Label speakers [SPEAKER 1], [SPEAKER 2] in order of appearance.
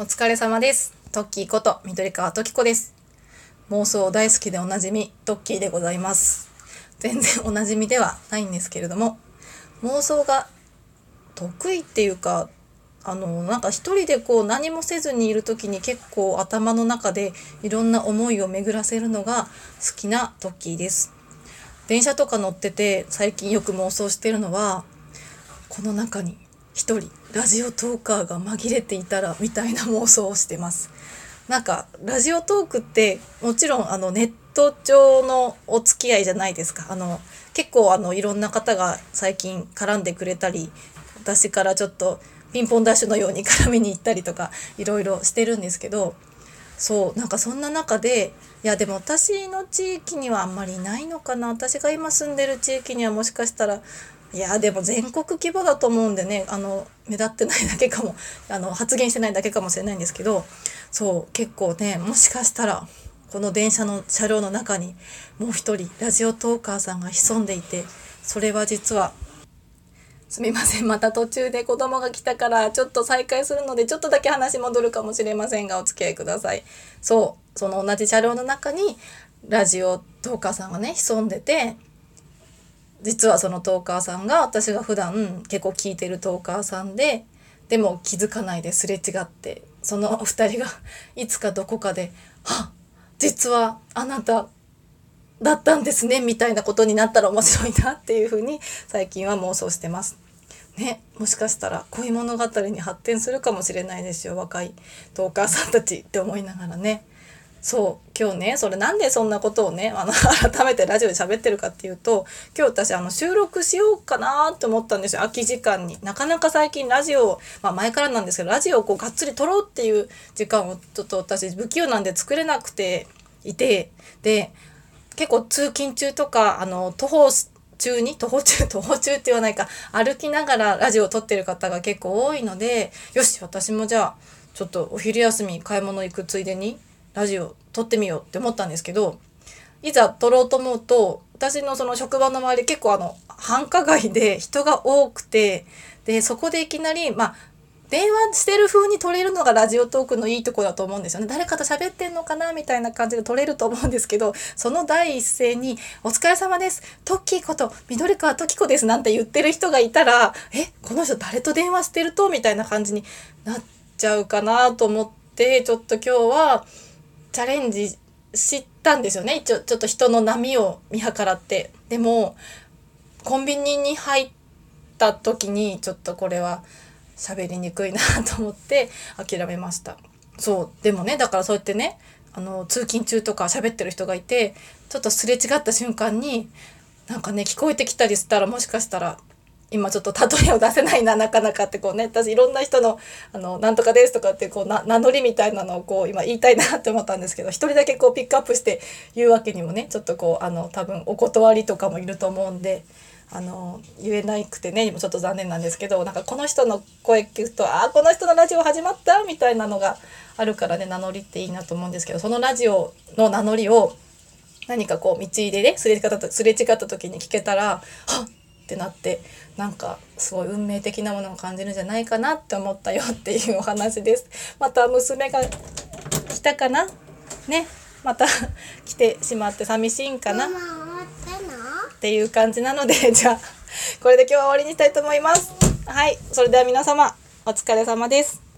[SPEAKER 1] お疲れ様です。トッキーこと緑川トキコです。妄想大好きでおなじみ、トッキーでございます。全然おなじみではないんですけれども、妄想が得意っていうか、あの、なんか一人でこう何もせずにいる時に結構頭の中でいろんな思いを巡らせるのが好きなトッキーです。電車とか乗ってて最近よく妄想してるのは、この中に一人ラジオトーカーが紛れていたらみたいな妄想をしてます。なんかラジオトークってもちろんあのネット上のお付き合いじゃないですか。あの結構あのいろんな方が最近絡んでくれたり私からちょっとピンポンダッシュのように絡みに行ったりとかいろいろしてるんですけどそうなんかそんな中でいやでも私の地域にはあんまりいないのかな。私が今住んでる地域にはもしかしたらいやでも全国規模だと思うんでねあの目立ってないだけかも。あの発言してないだけかもしれないんですけどそう結構ねもしかしたらこの電車の車両の中にもう一人ラジオトーカーさんが潜んでいてそれは実はすみません。また途中で子供が来たからちょっと再開するのでちょっとだけ話戻るかもしれませんがお付き合いください。そう。その同じ車両の中にラジオトーカーさんがね潜んでて実はそのトーカーさんが私が普段結構聞いてるトーカーさんででも気づかないですれ違ってそのお二人がいつかどこかで「は実はあなただったんですね」みたいなことになったら面白いなっていうふうに最近は妄想してます。ね、もしかしたら恋物語に発展するかもしれないですよ若いトーカーさんたちって思いながらね。そう今日ねそれなんでそんなことをねあの 改めてラジオで喋ってるかっていうと今日私あの収録しようかなって思ったんですよ空き時間になかなか最近ラジオまあ前からなんですけどラジオをこうがっつり撮ろうっていう時間をちょっと私不器用なんで作れなくていてで結構通勤中とかあの徒歩中に徒歩中 徒歩中って言わないか歩きながらラジオを撮ってる方が結構多いのでよし私もじゃあちょっとお昼休み買い物行くついでにラジオ撮ってみようって思ったんですけどいざ撮ろうと思うと私のその職場の周り結構あの繁華街で人が多くてでそこでいきなりまあ電話してる風に撮れるのがラジオトークのいいとこだと思うんですよね。誰かと喋ってんのかなみたいな感じで撮れると思うんですけど、その第一声に、お疲れ様です。トッキーこと、緑川トキコです。なんて言ってる人がいたら、え、この人誰と電話してるとみたいな感じになっちゃうかなと思って、ちょっと今日は、チャレンジしたんですよね一応ちょっと人の波を見計らってでもコンビニに入った時にちょっとこれは喋りにくいなと思って諦めましたそうでもねだからそうやってねあの通勤中とか喋ってる人がいてちょっとすれ違った瞬間になんかね聞こえてきたりしたらもしかしたら今ちょっと例えを出せないななかなかってこうね私いろんな人の「あのなんとかです」とかってこうな名乗りみたいなのをこう今言いたいなって思ったんですけど一人だけこうピックアップして言うわけにもねちょっとこうあの多分お断りとかもいると思うんで。あの言えなくてね今ちょっと残念なんですけどなんかこの人の声聞くとああこの人のラジオ始まった？みたいなのがあるからね名乗りっていいなと思うんですけどそのラジオの名乗りを何かこう道でねすれ違ったすれ違った時に聞けたらはっ！ってなってなんかすごい運命的なものを感じるんじゃないかなって思ったよっていうお話です。また娘が来たかな？ね？また 来てしまって寂しいんかな？っていう感じなので じゃあこれで今日は終わりにしたいと思います。はいそれでは皆様お疲れ様です。